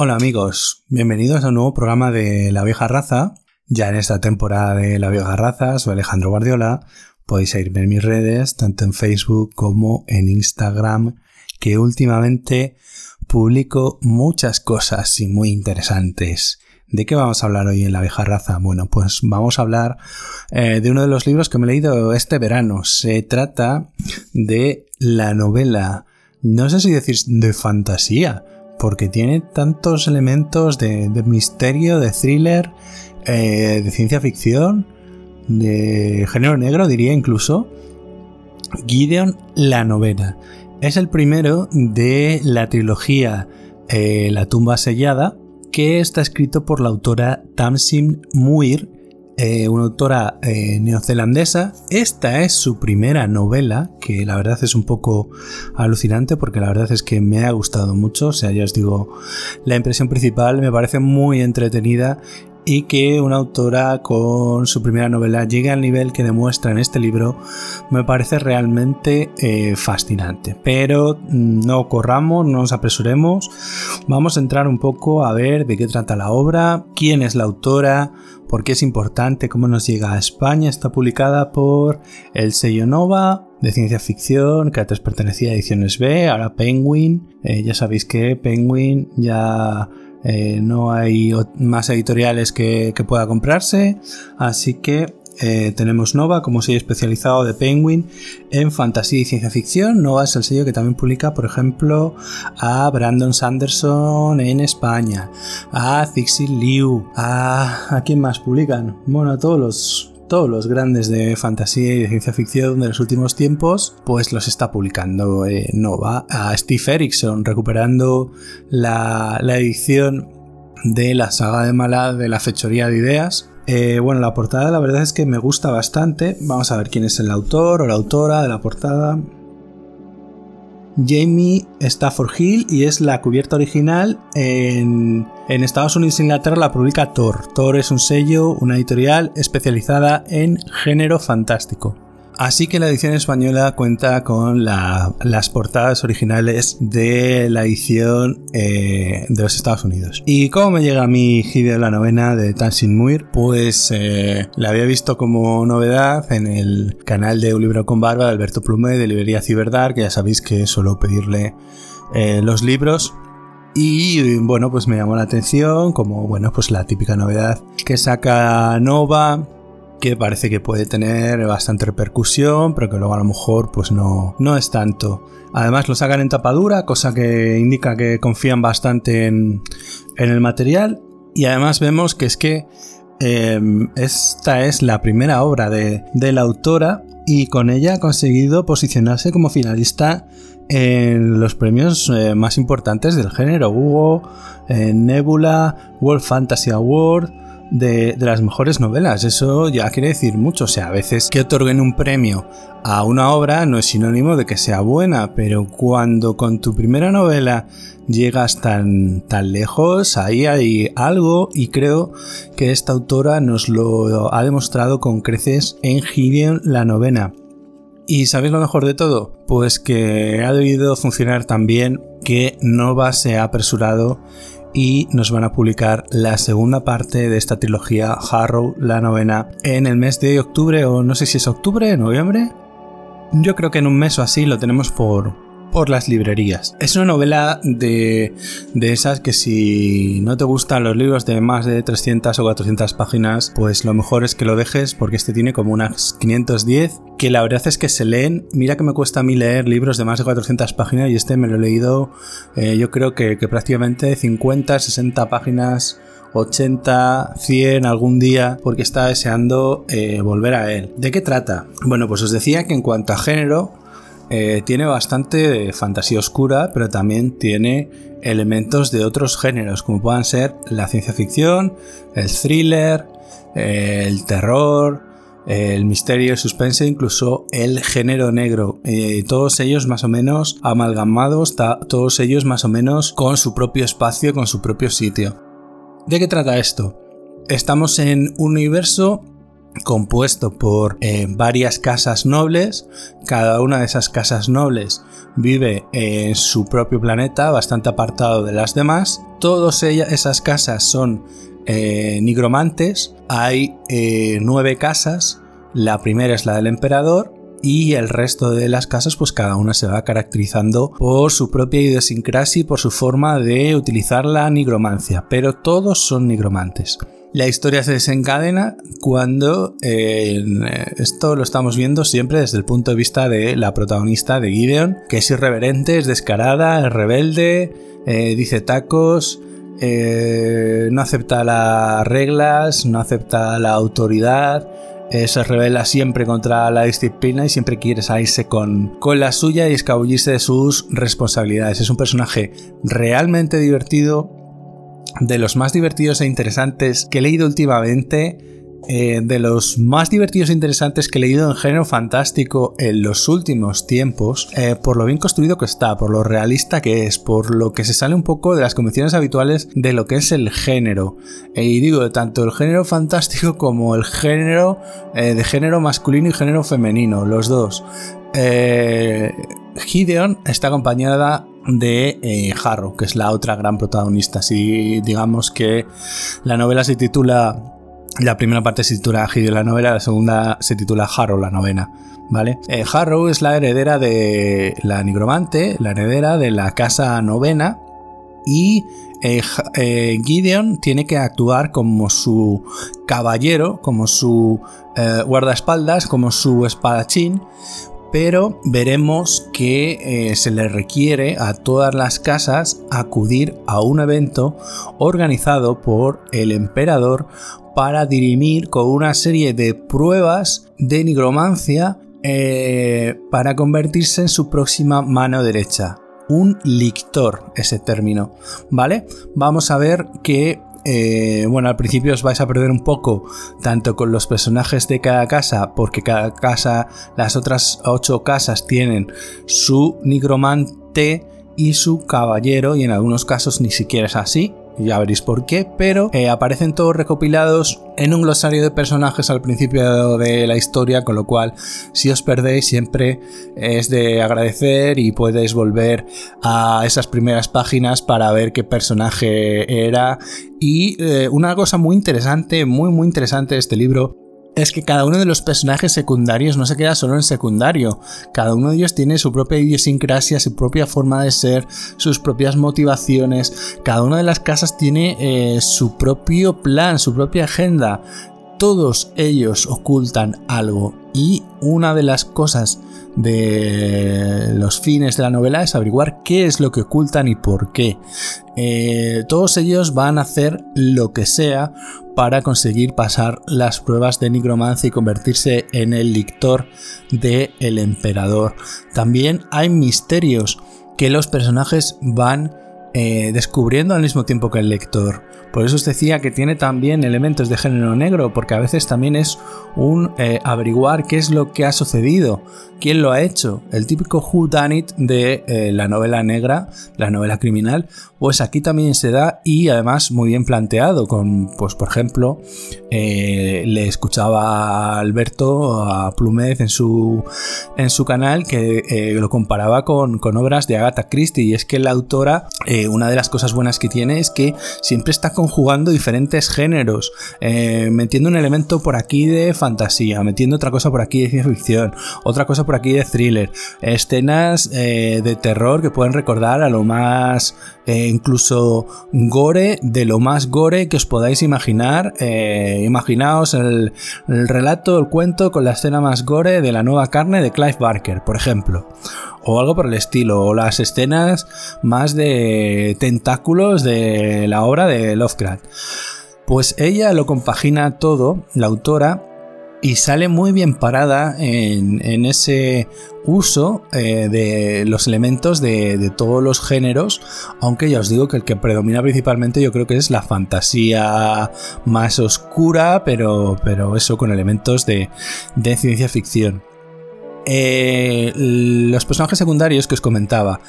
Hola amigos, bienvenidos a un nuevo programa de La Vieja Raza. Ya en esta temporada de La Vieja Raza, soy Alejandro Guardiola. Podéis seguirme en mis redes, tanto en Facebook como en Instagram, que últimamente publico muchas cosas y muy interesantes. ¿De qué vamos a hablar hoy en La Vieja Raza? Bueno, pues vamos a hablar eh, de uno de los libros que me he leído este verano. Se trata de la novela, no sé si decir de fantasía, porque tiene tantos elementos de, misterio, de thriller, eh, de ciencia ficción, de género negro, diría incluso. Gideon la novela. Es el primero de la trilogía eh, La tumba sellada, que está escrito por la autora Tamsin Muir, eh, una autora eh, neozelandesa. Esta es su primera novela, que la verdad es un poco alucinante porque la verdad es que me ha gustado mucho. O sea, ya os digo, la impresión principal me parece muy entretenida y que una autora con su primera novela llegue al nivel que demuestra en este libro me parece realmente eh, fascinante. Pero mm, no corramos, no nos apresuremos, vamos a entrar un poco a ver de qué trata la obra, quién es la autora, por qué es importante, cómo nos llega a España. Está publicada por el sello Nova de ciencia ficción, que antes pertenecía a Ediciones B, ahora Penguin. Eh, ya sabéis que Penguin ya eh, no hay más editoriales que, pueda comprarse, así que eh, tenemos Nova como sello especializado de Penguin en fantasía y ciencia ficción. Nova es el sello que también publica, por ejemplo, a Brandon Sanderson en España, a Zixi Liu, a... ¿a quién más publican? Bueno, a todos los todos los grandes de fantasía y de ciencia ficción de los últimos tiempos, pues los está publicando eh, Nova. A Steve Erickson recuperando la, edición de la saga de Mala de la fechoría de ideas. Eh, bueno, la portada la verdad es que me gusta bastante. Vamos a ver quién es el autor o la autora de la portada. Jamie Stafford Hill y es la cubierta original en, en Estados Unidos e Inglaterra la publica Thor. Thor es un sello, una editorial especializada en género fantástico. Así que la edición española cuenta con las portadas originales de la edición eh, de los Estados Unidos. ¿Y cómo me llega a mi de la novena de Tansin Muir? Pues eh, la había visto como novedad en el canal de Un libro con barba de Alberto Plume de Librería Ciberdar, que ya sabéis que suelo pedirle eh, los libros y bueno, pues me llamó la atención como, bueno, pues la típica novedad que saca Nova que parece que puede tener bastante repercusión, pero que luego a lo mejor pues no, no es tanto. Además lo sacan en tapadura, cosa que indica que confían bastante en, el material. Y además vemos que es que em, esta es la primera obra de, la autora y con ella ha conseguido posicionarse como finalista en los premios eh, más importantes del género. Hugo, eh, Nebula, World Fantasy Award, de, las mejores novelas. Eso ya quiere decir mucho. O sea, a veces que otorguen un premio a una obra no es sinónimo de que sea buena, pero cuando con tu primera novela llegas tan, tan lejos, ahí hay algo y creo que esta autora nos lo ha demostrado con creces en Gideon la novena. ¿Y sabéis lo mejor de todo? Pues que ha debido funcionar tan bien que Nova se ha apresurado y nos van a publicar la segunda parte de esta trilogía Harrow, la novena, en el mes de octubre o no sé si es octubre, noviembre. Yo creo que en un mes o así lo tenemos por, por las librerías. Es una novela de, de esas que si no te gustan los libros de más de 300 o 400 páginas, pues lo mejor es que lo dejes porque este tiene como unas 510, que la verdad es que se leen. Mira que me cuesta a mí leer libros de más de 400 páginas y este me lo he leído eh, yo creo que, prácticamente 50, 60 páginas 80, 100 algún día porque estaba deseando eh, volver a él. ¿De qué trata? Bueno, pues os decía que en cuanto a género, eh, tiene bastante fantasía oscura, pero también tiene elementos de otros géneros, como puedan ser la ciencia ficción, el thriller, eh, el terror, el misterio, el suspense, incluso el género negro. Eh, todos ellos más o menos amalgamados, todos ellos más o menos con su propio espacio, con su propio sitio. ¿De qué trata esto? Estamos en un universo compuesto por eh, varias casas nobles. Cada una de esas casas nobles vive en su propio planeta, bastante apartado de las demás. Todas esas casas son eh, nigromantes. Hay eh, nueve casas. La primera es la del emperador, y el resto de las casas pues cada una se va caracterizando por su propia idiosincrasia y por su forma de utilizar la nigromancia, pero todos son nigromantes. La historia se desencadena cuando eh, esto lo estamos viendo siempre desde el punto de vista de la protagonista de Gideon, que es irreverente, es descarada, es rebelde, eh, dice tacos, eh, no acepta las reglas, no acepta la autoridad, se revela siempre contra la disciplina y siempre quiere salirse con, con la suya y escabullirse de sus responsabilidades. Es un personaje realmente divertido, de los más divertidos e interesantes que he leído últimamente. Eh, de los más divertidos e interesantes que he leído en género fantástico en los últimos tiempos, eh, por lo bien construido que está, por lo realista que es, por lo que se sale un poco de las convenciones habituales de lo que es el género. Eh, y digo, tanto el género fantástico como el género de género masculino y género femenino, los dos. Gideon está acompañada de eh, Harrow, que es la otra gran protagonista. Si digamos que la novela se titula la primera parte se titula Gideon la novela, la segunda se titula Harrow la novena. ¿Vale? Eh, Harrow es la heredera de la nigromante, la heredera de la casa novena. Y eh, Gideon tiene que actuar como su caballero, como su guardaespaldas, como su espadachín, pero veremos que eh, se le requiere a todas las casas acudir a un evento organizado por el emperador para dirimir con una serie de pruebas de nigromancia eh, para convertirse en su próxima mano derecha. Un lictor, ese término, ¿vale? Vamos a ver que eh, bueno, al principio os vais a perder un poco, tanto con los personajes de cada casa, porque cada casa, las otras ocho casas tienen su nigromante y su caballero, y en algunos casos ni siquiera es así, ya veréis por qué, pero eh, aparecen todos recopilados en un glosario de personajes al principio de la historia, con lo cual si os perdéis siempre es de agradecer y podéis volver a esas primeras páginas para ver qué personaje era. Y eh, una cosa muy interesante, muy muy interesante de este libro es que cada uno de los personajes secundarios no se queda solo en secundario. Cada uno de ellos tiene su propia idiosincrasia, su propia forma de ser, sus propias motivaciones. Cada una de las casas tiene eh, su propio plan, su propia agenda. Todos ellos ocultan algo. Y una de las cosas de los fines de la novela es averiguar qué es lo que ocultan y por qué. Eh, todos ellos van a hacer lo que sea para conseguir pasar las pruebas de nigromancia y convertirse en el lictor del el emperador. También hay misterios que los personajes van eh, descubriendo al mismo tiempo que el lector. Por eso os decía que tiene también elementos de género negro, porque a veces también es un eh, averiguar qué es lo que ha sucedido, quién lo ha hecho, el típico who done it de eh, la novela negra, la novela criminal, pues aquí también se da y además muy bien planteado, con, pues por ejemplo, le escuchaba a Alberto, a Plumez en su, en su canal, que lo comparaba con, con, obras de Agatha Christie, y es que la autora una de las cosas buenas que tiene es que siempre está conjugando diferentes géneros, eh, metiendo un elemento por aquí de fantasía, metiendo otra cosa por aquí de ciencia ficción, otra cosa por aquí de thriller, escenas eh, de terror que pueden recordar a lo más eh, incluso gore, de lo más gore que os podáis imaginar. imaginaos el, el relato, el cuento con la escena más gore de la nueva carne de Clive Barker, por ejemplo o algo por el estilo, o las escenas más de tentáculos de la obra de Lovecraft. Pues ella lo compagina todo, la autora, y sale muy bien parada en, ese uso eh, de los elementos de, todos los géneros, aunque ya os digo que el que predomina principalmente yo creo que es la fantasía más oscura, pero, pero eso con elementos de ciencia ficción. Eh, los personajes secundarios que os comentaba.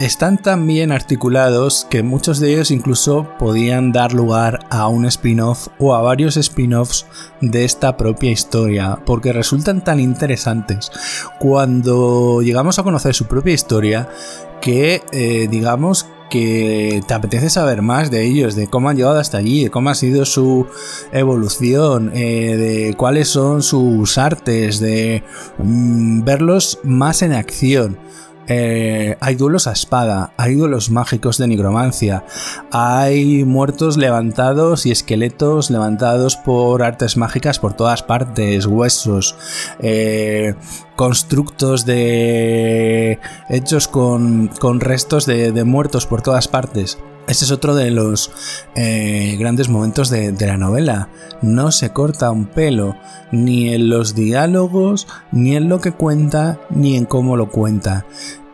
Están tan bien articulados que muchos de ellos incluso podían dar lugar a un spin-off o a varios spin-offs de esta propia historia, porque resultan tan interesantes cuando llegamos a conocer su propia historia que eh, digamos que te apetece saber más de ellos, de cómo han llegado hasta allí, de cómo ha sido su evolución, eh, de cuáles son sus artes, de mm, verlos más en acción. Eh, hay duelos a espada, hay duelos mágicos de nigromancia, hay muertos levantados y esqueletos levantados por artes mágicas por todas partes, huesos, eh, constructos de hechos con, restos de, muertos por todas partes. Ese es otro de los eh, grandes momentos de, la novela. No se corta un pelo, ni en los diálogos, ni en lo que cuenta, ni en cómo lo cuenta.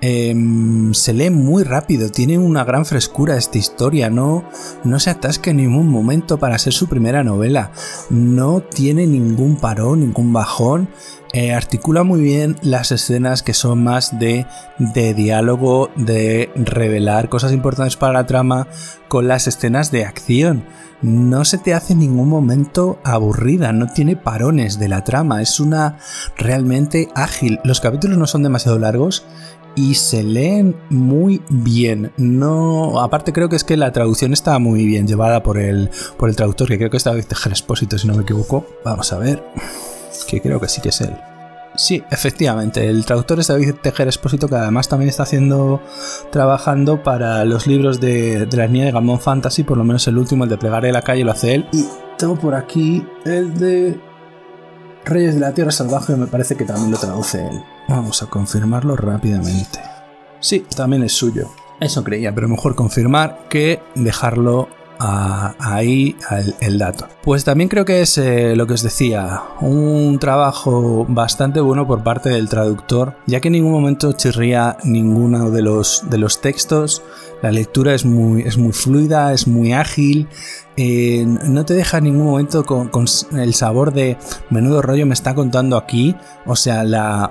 Em, se lee muy rápido, tiene una gran frescura esta historia, no, no se atasca en ningún momento para ser su primera novela, no tiene ningún parón, ningún bajón, eh, articula muy bien las escenas que son más de, de diálogo, de revelar cosas importantes para la trama con las escenas de acción. No se te hace en ningún momento aburrida, no tiene parones de la trama, es una realmente ágil. Los capítulos no son demasiado largos y se leen muy bien. No, aparte creo que es que la traducción está muy bien llevada por el, por el traductor, que creo que es David Tejer Expósito, si no me equivoco. Vamos a ver, que creo que sí que es él. Sí, efectivamente, el traductor es David Tejer Expósito, que además también está haciendo, trabajando para los libros de, de la línea de Gamón Fantasy, por lo menos el último, el de Plegar de la calle, lo hace él. Y tengo por aquí el de Reyes de la Tierra Salvaje, me parece que también lo traduce él. Vamos a confirmarlo rápidamente. Sí, también es suyo. Eso creía, pero mejor confirmar que dejarlo ahí el, dato. Pues también creo que es eh, lo que os decía, un trabajo bastante bueno por parte del traductor, ya que en ningún momento chirría ninguno de los, de los textos. La lectura es muy, es muy fluida, es muy ágil, eh, no te deja en ningún momento con, con, el sabor de menudo rollo me está contando aquí. O sea, la,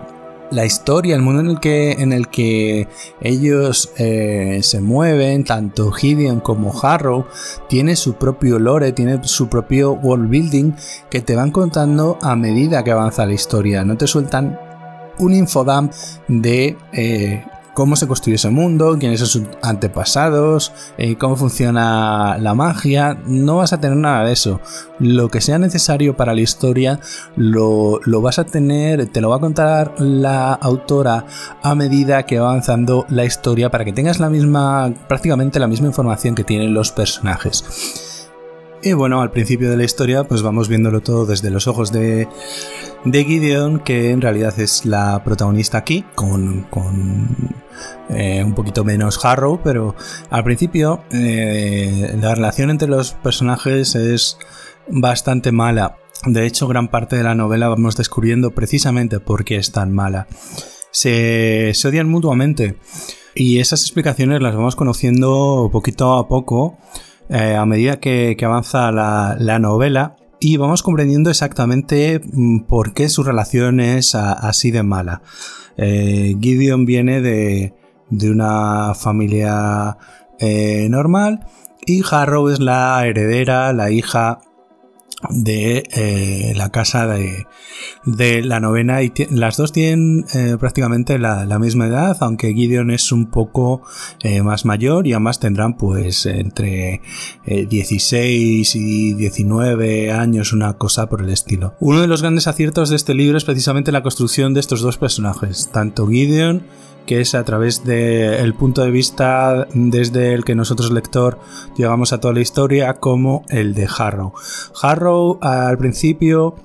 la historia, el mundo en el que, en el que ellos eh, se mueven, tanto Gideon como Harrow, tiene su propio lore, tiene su propio world building que te van contando a medida que avanza la historia. No te sueltan un infodump de eh, cómo se construyó ese mundo, quiénes son sus antepasados, eh, cómo funciona la magia. No vas a tener nada de eso. Lo que sea necesario para la historia lo, lo vas a tener, te lo va a contar la autora a medida que va avanzando la historia para que tengas la misma, prácticamente la misma información que tienen los personajes. Y bueno, al principio de la historia, pues vamos viéndolo todo desde los ojos de, de Gideon, que en realidad es la protagonista aquí, con, eh, un poquito menos Harrow, pero al principio eh, la relación entre los personajes es bastante mala. De hecho, gran parte de la novela vamos descubriendo precisamente por qué es tan mala. Se, odian mutuamente. Y esas explicaciones las vamos conociendo poquito a poco eh, a medida que, avanza la, novela y vamos comprendiendo exactamente mm, por qué su relación es así de mala. Eh, Gideon viene de, una familia eh, normal y Harrow es la heredera, la hija de eh, la casa de, la novena y las dos tienen eh, prácticamente la, misma edad aunque Gideon es un poco eh, más mayor y ambas tendrán pues entre 16 y 19 años una cosa por el estilo. Uno de los grandes aciertos de este libro es precisamente la construcción de estos dos personajes tanto Gideon que es a través del punto de vista desde el que nosotros lector llegamos a toda la historia como el de Harrow. Harrow al principio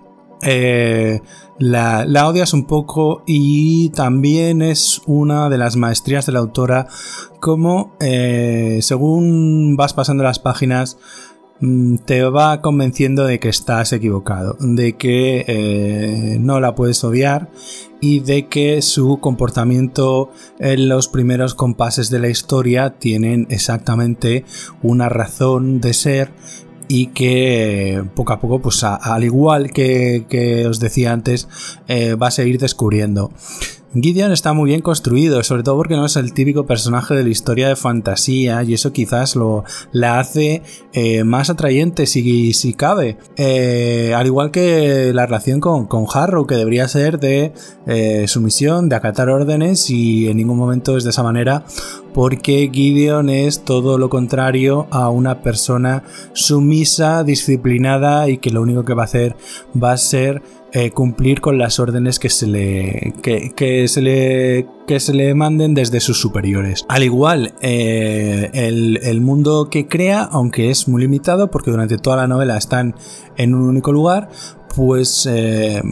eh, la, odias un poco y también es una de las maestrías de la autora como eh, según vas pasando las páginas te va convenciendo de que estás equivocado, de que eh, no la puedes odiar y de que su comportamiento en los primeros compases de la historia tienen exactamente una razón de ser y que poco a poco, pues al igual que, os decía antes, eh, vas a ir descubriendo. Gideon está muy bien construido, sobre todo porque no es el típico personaje de la historia de fantasía y eso quizás lo la hace eh, más atrayente si, si cabe. Eh, al igual que la relación con, con Harrow, que debería ser de eh, sumisión, de acatar órdenes y en ningún momento es de esa manera porque Gideon es todo lo contrario a una persona sumisa, disciplinada y que lo único que va a hacer va a ser eh, cumplir con las órdenes que se le que, se le que se le manden desde sus superiores. Al igual, eh, el, mundo que crea, aunque es muy limitado, porque durante toda la novela están en un único lugar, pues eh,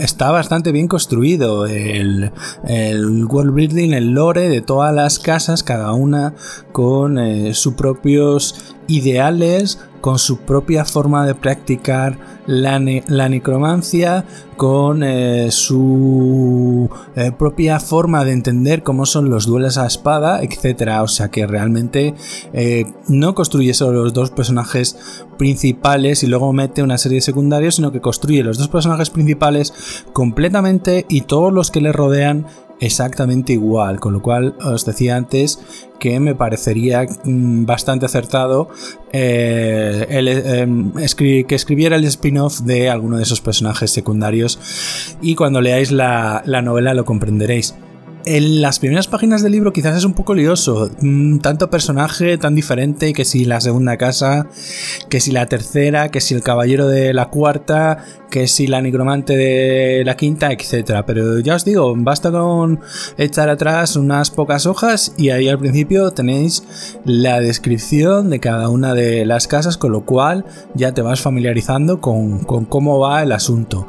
está bastante bien construido el, el, world building, el lore de todas las casas, cada una con sus propios ideales, con su propia forma de practicar la, necromancia, con eh, su eh, propia forma de entender cómo son los duelos a espada, etc. O sea que realmente eh, no construye solo los dos personajes principales y luego mete una serie de secundarios, sino que construye los dos personajes principales completamente y todos los que le rodean exactamente igual, con lo cual os decía antes que me parecería mm, bastante acertado eh, em, que escribiera el spin-off de alguno de esos personajes secundarios y cuando leáis la novela lo comprenderéis. En las primeras páginas del libro quizás es un poco lioso, mm, tanto personaje tan diferente que si la segunda casa, que si la tercera, que si el caballero de la cuarta, que si la nigromante de la quinta, etc. Pero ya os digo, basta con echar atrás unas pocas hojas y ahí al principio tenéis la descripción de cada una de las casas, con lo cual ya te vas familiarizando con, cómo va el asunto.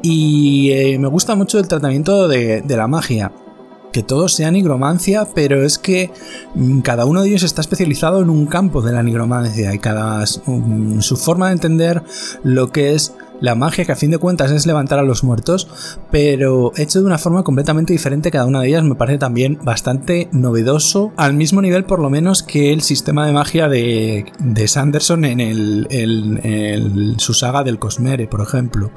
Y eh, me gusta mucho el tratamiento de la magia que todos sean nigromancia, pero es que mm, cada uno de ellos está especializado en un campo de la nigromancia y cada mm, su forma de entender lo que es la magia que a fin de cuentas es levantar a los muertos, pero hecho de una forma completamente diferente cada una de ellas me parece también bastante novedoso, al mismo nivel por lo menos que el sistema de magia de, Sanderson en, el, su saga del Cosmere, por ejemplo.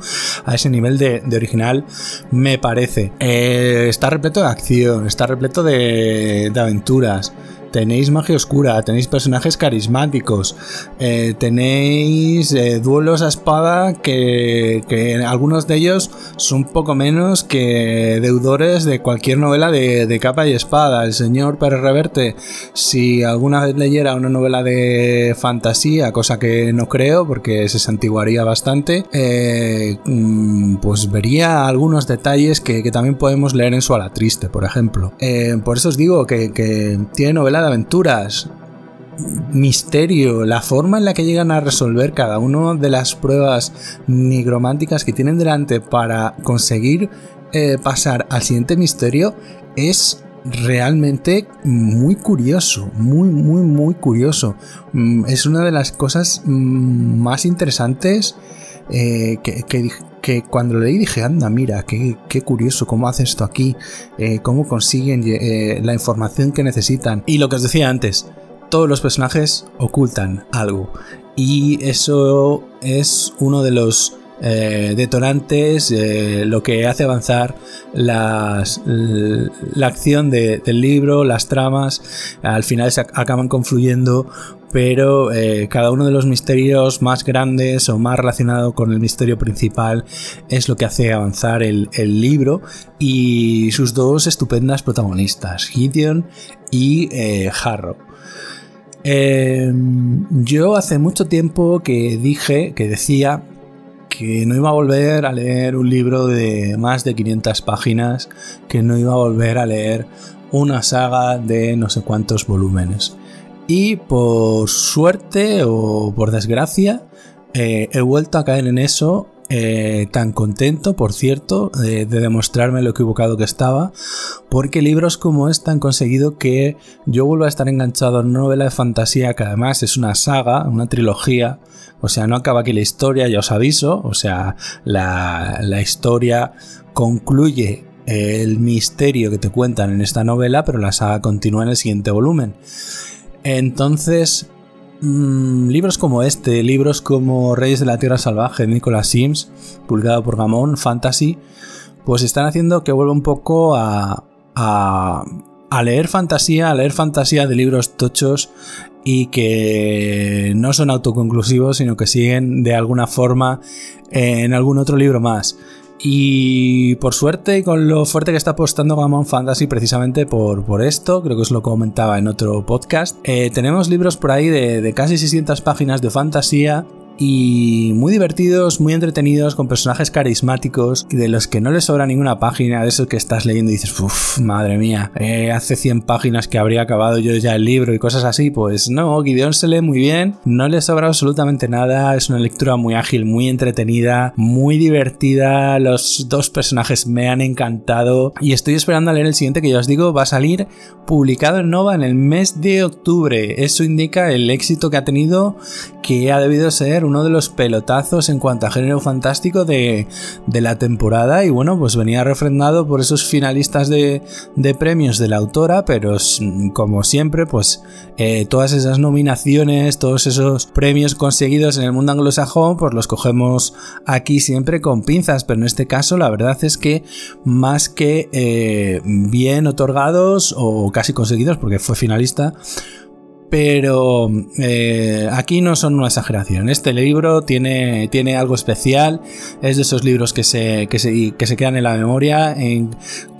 A ese nivel de, original me parece. Eh, está repleto de acción, está repleto de, de aventuras tenéis magia oscura, tenéis personajes carismáticos, eh, tenéis eh, duelos a espada que, algunos de ellos son poco menos que deudores de cualquier novela de, capa y espada. El señor Pérez Reverte, si alguna vez leyera una novela de fantasía, cosa que no creo porque se santiguaría bastante, eh, mm, pues vería algunos detalles que, también podemos leer en su ala triste, por ejemplo. por eso os digo que, que tiene de aventuras, misterio, la forma en la que llegan a resolver cada una de las pruebas nigrománticas que tienen delante para conseguir eh, pasar al siguiente misterio es realmente muy curioso, muy, muy, muy curioso. Mm, es una de las cosas mm, más interesantes eh, que, que cuando lo leí dije, anda, mira, qué, curioso, cómo hace esto aquí, eh, cómo consiguen eh, la información que necesitan. Y lo que os decía antes, todos los personajes ocultan algo. Y eso es uno de los eh, detonantes, lo que hace avanzar las, la acción del libro, las tramas, al final se acaban confluyendo pero eh, cada uno de los misterios más grandes o más relacionado con el misterio principal es lo que hace avanzar el, libro y sus dos estupendas protagonistas, Gideon y eh, Harrow. Em, yo hace mucho tiempo que dije, que decía que no iba a volver a leer un libro de más de 500 páginas, que no iba a volver a leer una saga de no sé cuántos volúmenes. Y por suerte o por desgracia, eh, he vuelto a caer en eso eh, tan contento, por cierto, de, demostrarme lo equivocado que estaba, porque libros como este han conseguido que yo vuelva a estar enganchado en una novela de fantasía que además es una saga, una trilogía, o sea, no acaba aquí la historia, ya os aviso, o sea, la, la historia concluye el misterio que te cuentan en esta novela, pero la saga continúa en el siguiente volumen. Entonces, mm, libros como este, libros como Reyes de la Tierra Salvaje de Nicolas Sims, publicado por Gamón, Fantasy, pues están haciendo que vuelva un poco a, a, a leer fantasía, a leer fantasía de libros tochos y que no son autoconclusivos, sino que siguen de alguna forma en algún otro libro más. Y por suerte, y con lo fuerte que está apostando Gammon Fantasy precisamente por, por esto, creo que os lo comentaba en otro podcast, eh, tenemos libros por ahí de, de casi 600 páginas de fantasía y muy divertidos, muy entretenidos, con personajes carismáticos, de los que no les sobra ninguna página, de esos que estás leyendo y dices, uff, madre mía, eh, hace 100 páginas que habría acabado yo ya el libro y cosas así, pues no, Gideon se lee muy bien, no le sobra absolutamente nada, es una lectura muy ágil, muy entretenida, muy divertida, los dos personajes me han encantado y estoy esperando a leer el siguiente que ya os digo va a salir publicado en Nova en el mes de octubre, eso indica el éxito que ha tenido, que ha debido ser uno de los pelotazos en cuanto a género fantástico de, la temporada y bueno, pues venía refrendado por esos finalistas de, premios de la autora, pero como siempre, pues eh, todas esas nominaciones, todos esos premios conseguidos en el mundo anglosajón, pues los cogemos aquí siempre con pinzas, pero en este caso la verdad es que más que eh, bien otorgados o casi conseguidos, porque fue finalista, pero eh, aquí no son una exageración. Este libro tiene, tiene algo especial, es de esos libros que se, que se, que se quedan en la memoria,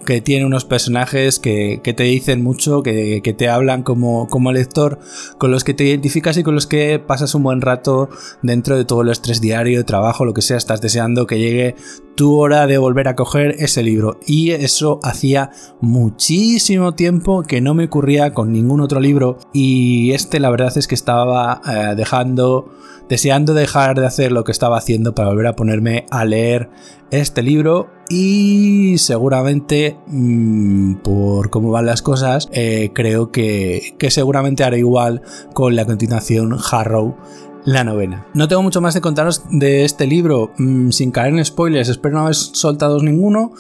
que tiene unos personajes que, te dicen mucho, que, te hablan como, como lector, con los que te identificas y con los que pasas un buen rato dentro de todo el estrés diario, trabajo, lo que sea, estás deseando que llegue tu hora de volver a coger ese libro. Y eso hacía muchísimo tiempo que no me ocurría con ningún otro libro y este la verdad es que estaba eh, dejando deseando dejar de hacer lo que estaba haciendo para volver a ponerme a leer este libro y seguramente mm, por cómo van las cosas eh, creo que, que seguramente haré igual con la continuación Harrow la novena. No tengo mucho más de contaros de este libro mm, sin caer en spoilers, espero no haber soltado ninguno,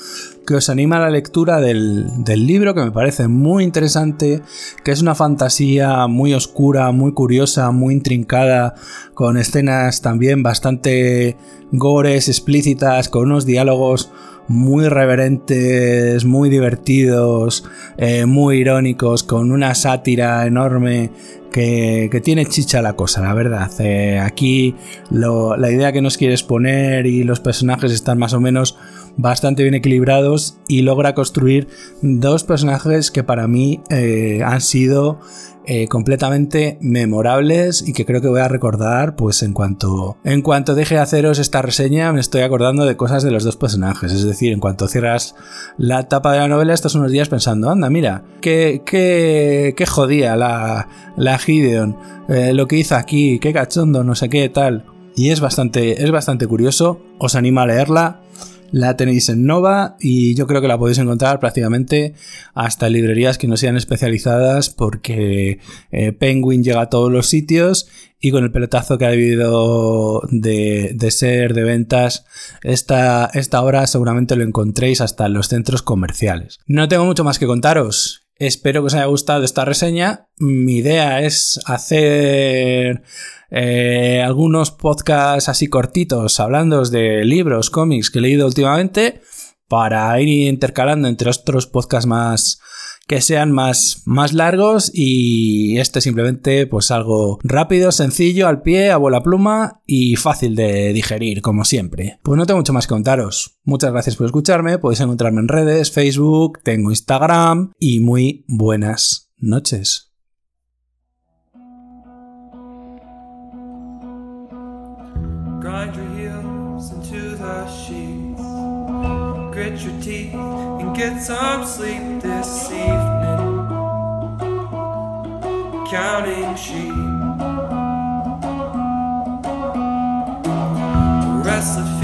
que os anima a la lectura del, del, libro, que me parece muy interesante, que es una fantasía muy oscura, muy curiosa, muy intrincada, con escenas también bastante gores, explícitas, con unos diálogos muy reverentes, muy divertidos, eh, muy irónicos, con una sátira enorme que, tiene chicha la cosa, la verdad. Eh, aquí la idea que nos quieres poner y los personajes están más o menos bastante bien equilibrados y logra construir dos personajes que para mí eh, han sido eh, completamente memorables y que creo que voy a recordar pues en cuanto en cuanto deje de haceros esta reseña me estoy acordando de cosas de los dos personajes. Es decir en cuanto cierras la tapa de la novela estos unos días pensando anda mira qué, qué, qué jodía la, la Gideon eh, lo que hizo aquí qué cachondo no sé qué tal y es bastante es bastante curioso. Os animo a leerla la tenéis en Nova y yo creo que la podéis encontrar prácticamente hasta librerías que no sean especializadas porque eh, Penguin llega a todos los sitios y con el pelotazo que ha debido de, ser de ventas esta, esta hora seguramente lo encontréis hasta en los centros comerciales. No tengo mucho más que contaros. Espero que os haya gustado esta reseña. Mi idea es hacer eh, algunos podcasts así cortitos hablando de libros, cómics que he leído últimamente para ir intercalando entre otros podcasts más que sean más, más largos y este simplemente pues algo rápido, sencillo, al pie, a bola pluma y fácil de digerir como siempre. Pues no tengo mucho más que contaros. Muchas gracias por escucharme, podéis encontrarme en redes, Facebook, tengo Instagram y muy buenas noches. Your teeth, and get some sleep this evening. Counting sheep, restless